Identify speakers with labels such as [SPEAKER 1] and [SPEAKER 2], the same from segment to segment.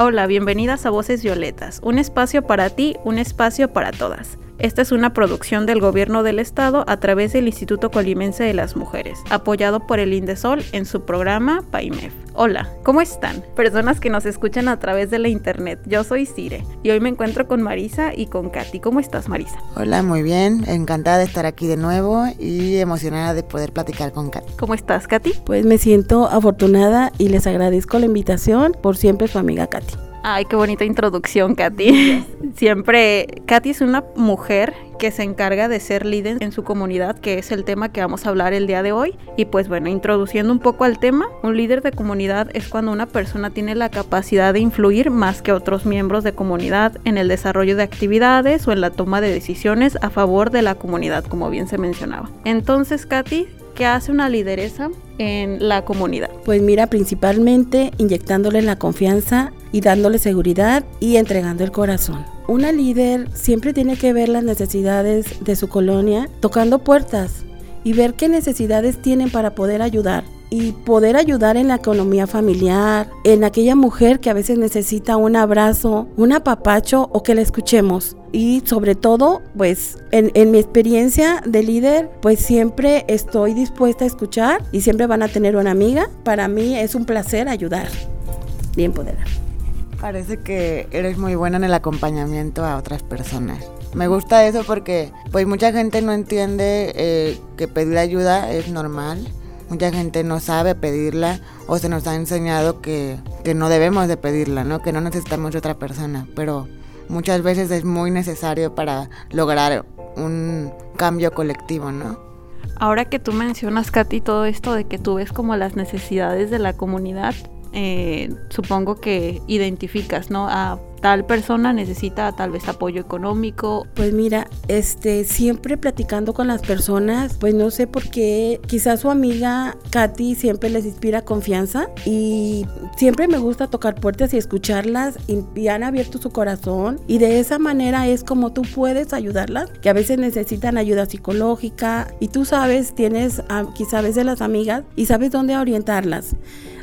[SPEAKER 1] Hola, bienvenidas a Voces Violetas, un espacio para ti, un espacio para todas. Esta es una producción del Gobierno del Estado a través del Instituto Colimense de las Mujeres, apoyado por el Indesol en su programa PAIMEF. Hola, ¿cómo están? Personas que nos escuchan a través de la internet. Yo soy Cire y hoy me encuentro con Marisa y con Katy. ¿Cómo estás, Marisa?
[SPEAKER 2] Hola, muy bien. Encantada de estar aquí de nuevo y emocionada de poder platicar con Katy.
[SPEAKER 1] ¿Cómo estás, Katy?
[SPEAKER 3] Pues me siento afortunada y les agradezco la invitación por siempre su amiga Katy.
[SPEAKER 1] Ay, qué bonita introducción, Katy. Siempre, Katy es una mujer que se encarga de ser líder en su comunidad, que es el tema que vamos a hablar el día de hoy. Y pues bueno, introduciendo un poco al tema, un líder de comunidad es cuando una persona tiene la capacidad de influir más que otros miembros de comunidad en el desarrollo de actividades o en la toma de decisiones a favor de la comunidad, como bien se mencionaba. Entonces, Katy, ¿qué hace una lideresa en la comunidad?
[SPEAKER 3] Pues mira, principalmente inyectándole la confianza y dándole seguridad y entregando el corazón. Una líder siempre tiene que ver las necesidades de su colonia, tocando puertas y ver qué necesidades tienen para poder ayudar y poder ayudar en la economía familiar, en aquella mujer que a veces necesita un abrazo, un apapacho o que la escuchemos. Y sobre todo, pues en, en, mi experiencia de líder, pues siempre estoy dispuesta a escuchar y siempre van a tener una amiga. Para mí es un placer ayudar y empoderar.
[SPEAKER 2] Parece que eres muy buena en el acompañamiento a otras personas. Me gusta eso porque pues mucha gente no entiende eh, que pedir ayuda es normal. Mucha gente no sabe pedirla o se nos ha enseñado que, que no debemos de pedirla, ¿no? que no necesitamos de otra persona. Pero muchas veces es muy necesario para lograr un cambio colectivo, ¿no?
[SPEAKER 1] Ahora que tú mencionas, Katy, todo esto de que tú ves como las necesidades de la comunidad, eh, supongo que identificas, ¿no? A tal persona necesita tal vez apoyo económico.
[SPEAKER 3] Pues mira, este siempre platicando con las personas, pues no sé por qué, quizás su amiga Katy siempre les inspira confianza y siempre me gusta tocar puertas y escucharlas y, han abierto su corazón y de esa manera es como tú puedes ayudarlas, que a veces necesitan ayuda psicológica y tú sabes, tienes quizás a las amigas y sabes dónde orientarlas.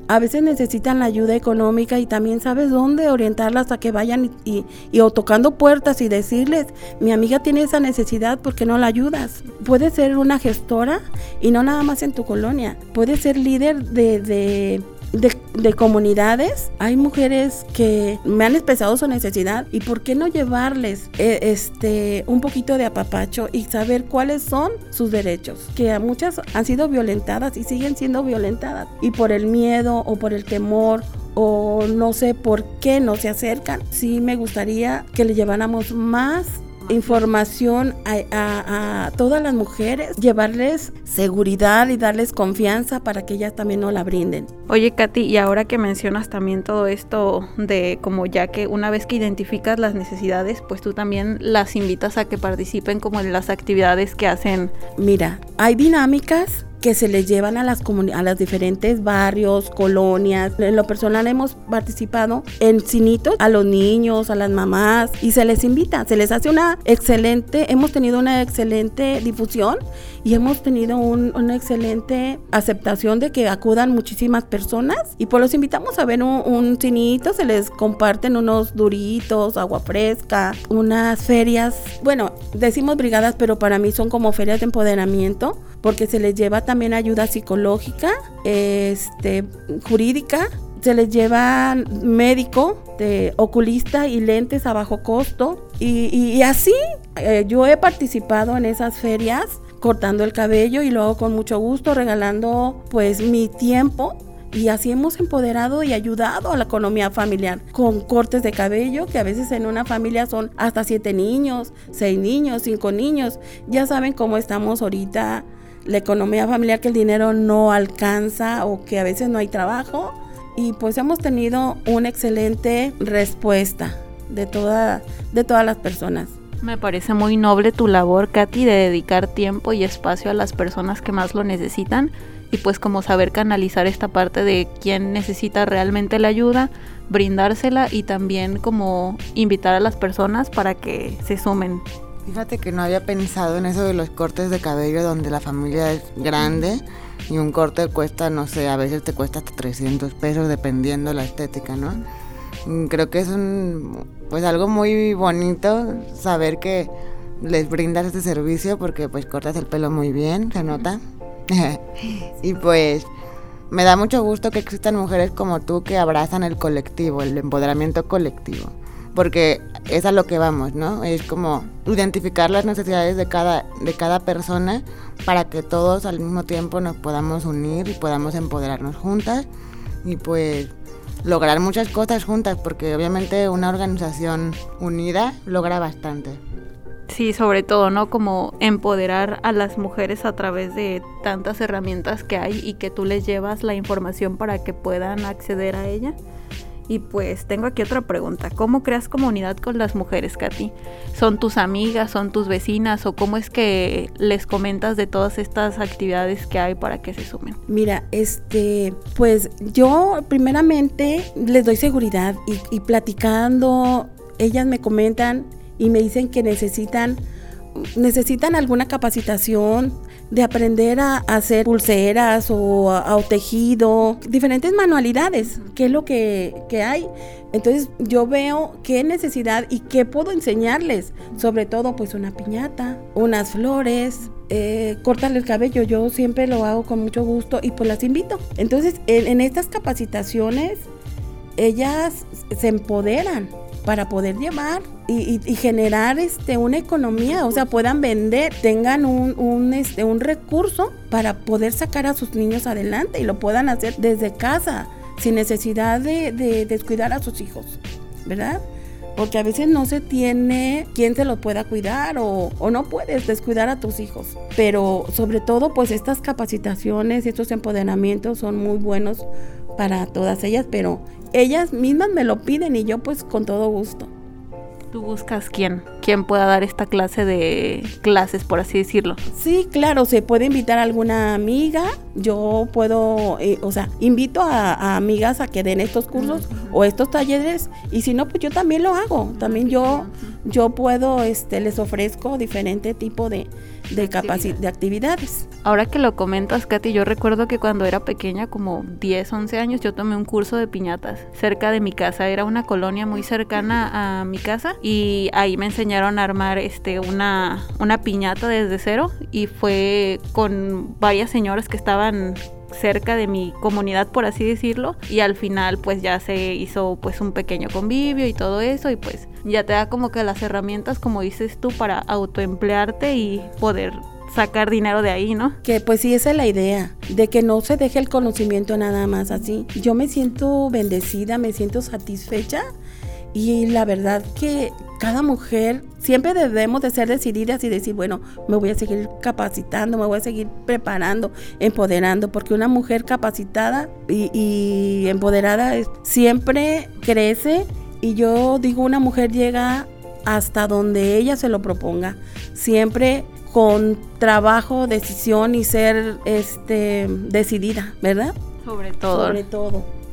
[SPEAKER 3] A veces necesitan la ayuda económica y también sabes dónde orientarlas a que vayan y, y, y, o tocando puertas y decirles, mi amiga tiene esa necesidad porque no la ayudas. Puedes ser una gestora y no nada más en tu colonia. Puedes ser líder de, de de, de, comunidades, hay mujeres que me han expresado su necesidad y por qué no llevarles eh, este un poquito de apapacho y saber cuáles son sus derechos, que a muchas han sido violentadas y siguen siendo violentadas y por el miedo o por el temor o no sé por qué no se acercan. Sí me gustaría que le lleváramos más información a, a, a, todas las mujeres, llevarles seguridad y darles confianza para que ellas también no la brinden.
[SPEAKER 1] Oye, Katy, y ahora que mencionas también todo esto de como ya que una vez que identificas las necesidades, pues tú también las invitas a que participen como en las actividades que hacen.
[SPEAKER 3] Mira, hay dinámicas que se les llevan a las, a las diferentes barrios, colonias. En lo personal hemos participado en cinitos a los niños, a las mamás y se les invita, se les hace una excelente, hemos tenido una excelente difusión y hemos tenido un, una excelente aceptación de que acudan muchísimas personas y pues los invitamos a ver un, un cinito, se les comparten unos duritos, agua fresca, unas ferias, bueno, decimos brigadas, pero para mí son como ferias de empoderamiento porque se les lleva también ayuda psicológica, este, jurídica, se les lleva médico, de oculista y lentes a bajo costo. Y, y, y así eh, yo he participado en esas ferias cortando el cabello y luego con mucho gusto regalando pues mi tiempo y así hemos empoderado y ayudado a la economía familiar con cortes de cabello, que a veces en una familia son hasta siete niños, seis niños, cinco niños. Ya saben cómo estamos ahorita la economía familiar, que el dinero no alcanza o que a veces no hay trabajo. Y pues hemos tenido una excelente respuesta. de, toda, de todas las personas.
[SPEAKER 1] Me parece muy noble tu labor, Katy, de dedicar tiempo y espacio a las personas que más lo necesitan y pues como saber canalizar esta parte de quién necesita realmente la ayuda, brindársela y también como invitar a las personas para que se sumen.
[SPEAKER 2] Fíjate que no había pensado en eso de los cortes de cabello donde la familia es grande y un corte cuesta, no sé, a veces te cuesta hasta 300 pesos dependiendo la estética, ¿no? Mm, creo que es un, pues algo muy bonito saber que les brindas este servicio porque pues cortas el pelo muy bien, se nota. y pues me da mucho gusto que existan mujeres como tú que abrazan el colectivo, el empoderamiento colectivo. Porque es a lo que vamos, ¿no? Es como identificar las necesidades de cada, de cada persona para que todos al mismo tiempo nos podamos unir y podamos empoderarnos juntas y pues lograr muchas cosas juntas, porque obviamente una organización unida logra bastante.
[SPEAKER 1] Sí, sobre todo, ¿no? Como empoderar a las mujeres a través de tantas herramientas que hay y que tú les llevas la información para que puedan acceder a ella. Y pues tengo aquí otra pregunta. ¿Cómo creas comunidad con las mujeres, Katy? ¿Son tus amigas, son tus vecinas o cómo es que les comentas de todas estas actividades que hay para que se sumen?
[SPEAKER 3] Mira, este, pues yo primeramente les doy seguridad y, y platicando, ellas me comentan y me dicen que necesitan necesitan alguna capacitación de aprender a, hacer pulseras o a, tejido, diferentes manualidades, qué es lo que, que, hay. Entonces yo veo qué necesidad y qué puedo enseñarles, sobre todo pues una piñata, unas flores, eh, cortarle el cabello, yo siempre lo hago con mucho gusto y pues las invito. Entonces en, en estas capacitaciones ellas se empoderan para poder llevar y, generar este una economía, o sea, puedan vender, tengan un, un, este, un recurso para poder sacar a sus niños adelante y lo puedan hacer desde casa, sin necesidad de, de descuidar a sus hijos, ¿verdad? Porque a veces no se tiene quien se los pueda cuidar o, o, no puedes descuidar a tus hijos. Pero sobre todo, pues estas capacitaciones estos empoderamientos son muy buenos para todas ellas, pero ellas mismas me lo piden y yo pues con todo gusto.
[SPEAKER 1] ¿Tú buscas quién? ¿Quién pueda dar esta clase de clases, por así decirlo?
[SPEAKER 3] Sí, claro, se puede invitar a alguna amiga. Yo puedo, eh, o sea, invito a, amigas a que den estos cursos o estos talleres. Y si no, pues yo también lo hago. También yo, yo puedo, este, les ofrezco diferente tipo de, de, de actividades.
[SPEAKER 1] Ahora que lo comentas, Katy, yo recuerdo que cuando era pequeña, como 10, 11 años, yo tomé un curso de piñatas cerca de mi casa. Era una colonia muy cercana a mi casa y ahí me enseñaron a armar este, una, una piñata desde cero y fue con varias señoras que estaban cerca de mi comunidad por así decirlo y al final pues ya se hizo pues un pequeño convivio y todo eso y pues ya te da como que las herramientas como dices tú para autoemplearte y poder sacar dinero de ahí, ¿no?
[SPEAKER 3] Que pues sí, esa es la idea, de que no se deje el conocimiento nada más así. Yo me siento bendecida, me siento satisfecha y la verdad que cada mujer siempre debemos de ser decididas y decir, bueno, me voy a seguir capacitando, me voy a seguir preparando, empoderando, porque una mujer capacitada y, empoderada siempre crece y yo digo, una mujer llega hasta donde ella se lo proponga, siempre con trabajo, decisión y ser este decidida, ¿verdad?
[SPEAKER 1] Sobre todo.
[SPEAKER 3] Sobre todo.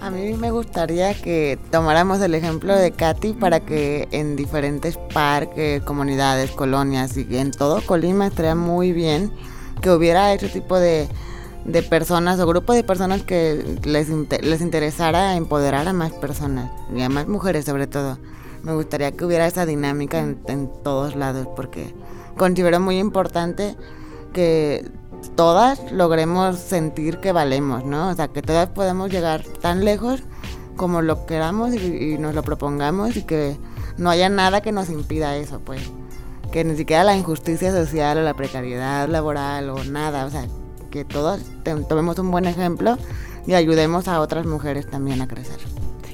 [SPEAKER 2] A mí me gustaría que tomáramos el ejemplo de Katy para que en diferentes parques, comunidades, colonias y en todo Colima estaría muy bien que hubiera ese tipo de, personas o grupo de personas que les, les interesara empoderar a más personas y a más mujeres sobre todo. Me gustaría que hubiera esa dinámica en, en todos lados porque considero muy importante que todas logremos sentir que valemos, ¿no? O sea, que todas podemos llegar tan lejos como lo queramos y, nos lo propongamos y que no haya nada que nos impida eso, pues. Que ni siquiera la injusticia social o la precariedad laboral o nada, o sea, que todos tomemos un buen ejemplo y ayudemos a otras mujeres también a crecer.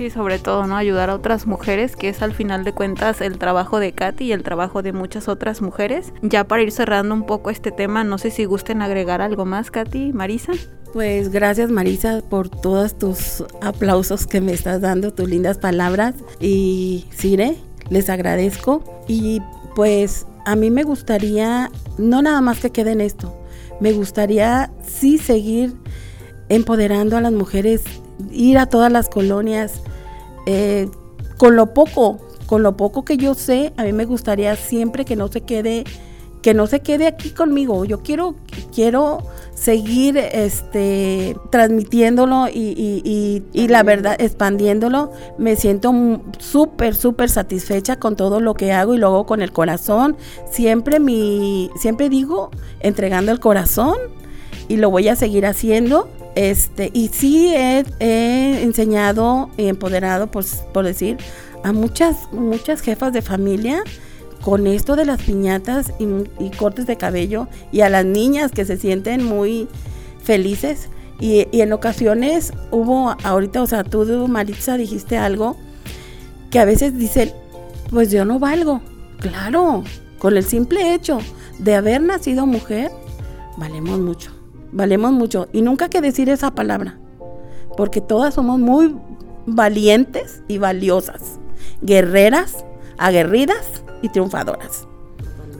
[SPEAKER 1] Sí, sobre todo, ¿no? Ayudar a otras mujeres, que es al final de cuentas el trabajo de Katy y el trabajo de muchas otras mujeres. Ya para ir cerrando un poco este tema, no sé si gusten agregar algo más, Katy, Marisa.
[SPEAKER 3] Pues gracias Marisa por todos tus aplausos que me estás dando, tus lindas palabras. Y Sire, les agradezco. Y pues a mí me gustaría, no nada más que quede en esto, me gustaría sí seguir empoderando a las mujeres, ir a todas las colonias, eh, con lo poco, con lo poco que yo sé, a mí me gustaría siempre que no se quede, que no se quede aquí conmigo. Yo quiero, quiero seguir este, transmitiéndolo y, la verdad, expandiéndolo. Me siento súper, súper satisfecha con todo lo que hago y luego con el corazón. Siempre, mi, siempre digo, entregando el corazón y lo voy a seguir haciendo. Este, y sí he, enseñado y empoderado, pues, por decir, a muchas, muchas jefas de familia con esto de las piñatas y, cortes de cabello y a las niñas que se sienten muy felices. Y, en ocasiones hubo, ahorita, o sea, tú, Maritza, dijiste algo que a veces dicen, pues yo no valgo. Claro, con el simple hecho de haber nacido mujer, valemos mucho, valemos mucho. Y nunca hay que decir esa palabra, porque todas somos muy valientes y valiosas, guerreras, aguerridas y triunfadoras,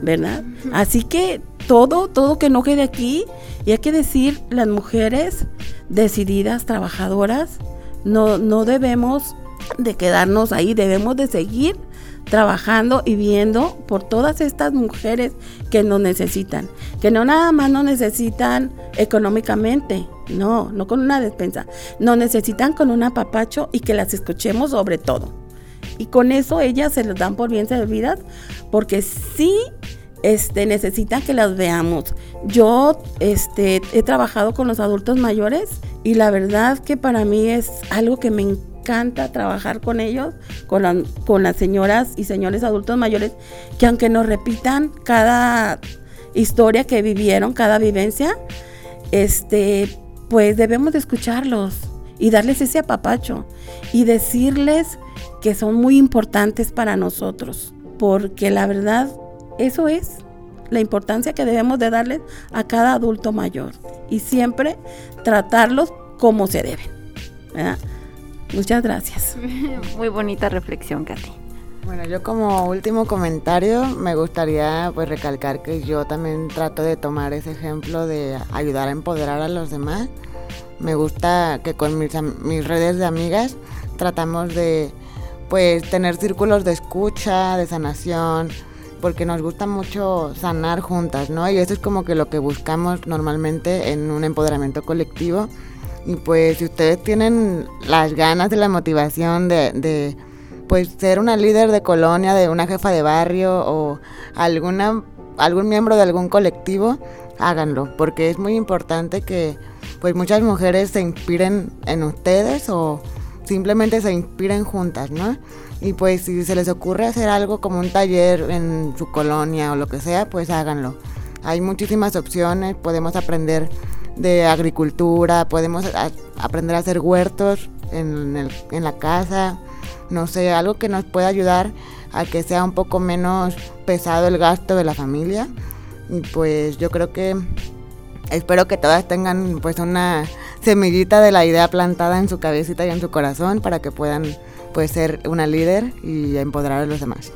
[SPEAKER 3] ¿verdad? Así que todo, todo que no quede aquí, y hay que decir, las mujeres decididas, trabajadoras, no, no debemos de quedarnos ahí, debemos de seguir trabajando y viendo por todas estas mujeres que nos necesitan, que no nada más nos necesitan económicamente, no, no con una despensa, nos necesitan con un apapacho y que las escuchemos sobre todo. Y con eso ellas se les dan por bien servidas porque sí este, necesitan que las veamos. Yo este, he trabajado con los adultos mayores y la verdad que para mí es algo que me encanta trabajar con ellos, con, con las señoras y señores adultos mayores, que aunque nos repitan cada historia que vivieron, cada vivencia, este, pues debemos de escucharlos y darles ese apapacho y decirles que son muy importantes para nosotros, porque la verdad, eso es la importancia que debemos de darles a cada adulto mayor y siempre tratarlos como se deben. Muchas gracias.
[SPEAKER 1] Muy bonita reflexión, Katy.
[SPEAKER 2] Bueno, yo como último comentario me gustaría pues recalcar que yo también trato de tomar ese ejemplo de ayudar a empoderar a los demás. Me gusta que con mis, mis redes de amigas tratamos de pues tener círculos de escucha, de sanación, porque nos gusta mucho sanar juntas, ¿no? Y eso es como que lo que buscamos normalmente en un empoderamiento colectivo. Y pues si ustedes tienen las ganas y la motivación de, de pues ser una líder de colonia, de una jefa de barrio o alguna algún miembro de algún colectivo, háganlo, porque es muy importante que pues muchas mujeres se inspiren en ustedes o simplemente se inspiren juntas, ¿no? Y pues si se les ocurre hacer algo como un taller en su colonia o lo que sea, pues háganlo. Hay muchísimas opciones, podemos aprender de agricultura, podemos aprender a hacer huertos en, en la casa, no sé, algo que nos pueda ayudar a que sea un poco menos pesado el gasto de la familia. Y pues yo creo que espero que todas tengan pues una semillita de la idea plantada en su cabecita y en su corazón para que puedan pues ser una líder y empoderar a los demás.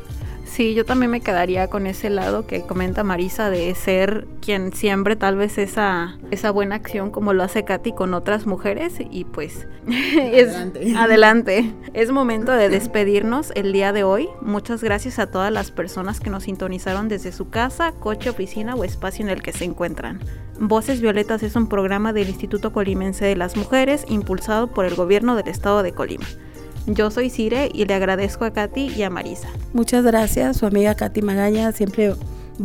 [SPEAKER 1] Sí, yo también me quedaría con ese lado que comenta Marisa de ser quien siembre tal vez esa, esa buena acción como lo hace Katy con otras mujeres y pues es adelante. adelante. Es momento de despedirnos el día de hoy. Muchas gracias a todas las personas que nos sintonizaron desde su casa, coche, oficina o espacio en el que se encuentran. Voces Violetas es un programa del Instituto Colimense de las Mujeres impulsado por el gobierno del estado de Colima. Yo soy Cire y le agradezco a Katy y a Marisa.
[SPEAKER 3] Muchas gracias, su amiga Katy Magaña siempre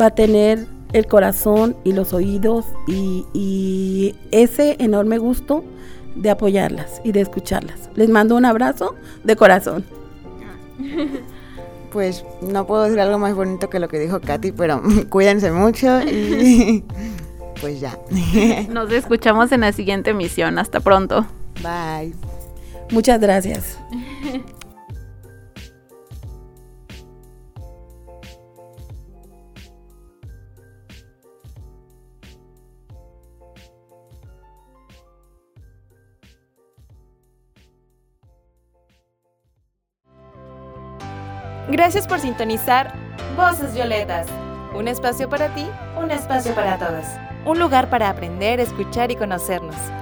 [SPEAKER 3] va a tener el corazón y los oídos y, ese enorme gusto de apoyarlas y de escucharlas. Les mando un abrazo de corazón.
[SPEAKER 2] Pues no puedo decir algo más bonito que lo que dijo Katy, pero cuídense mucho y pues ya.
[SPEAKER 1] Nos escuchamos en la siguiente emisión. Hasta pronto.
[SPEAKER 2] Bye.
[SPEAKER 3] Muchas gracias.
[SPEAKER 4] Gracias por sintonizar Voces Violetas, un espacio para ti, un espacio para todos, un lugar para aprender, escuchar y conocernos.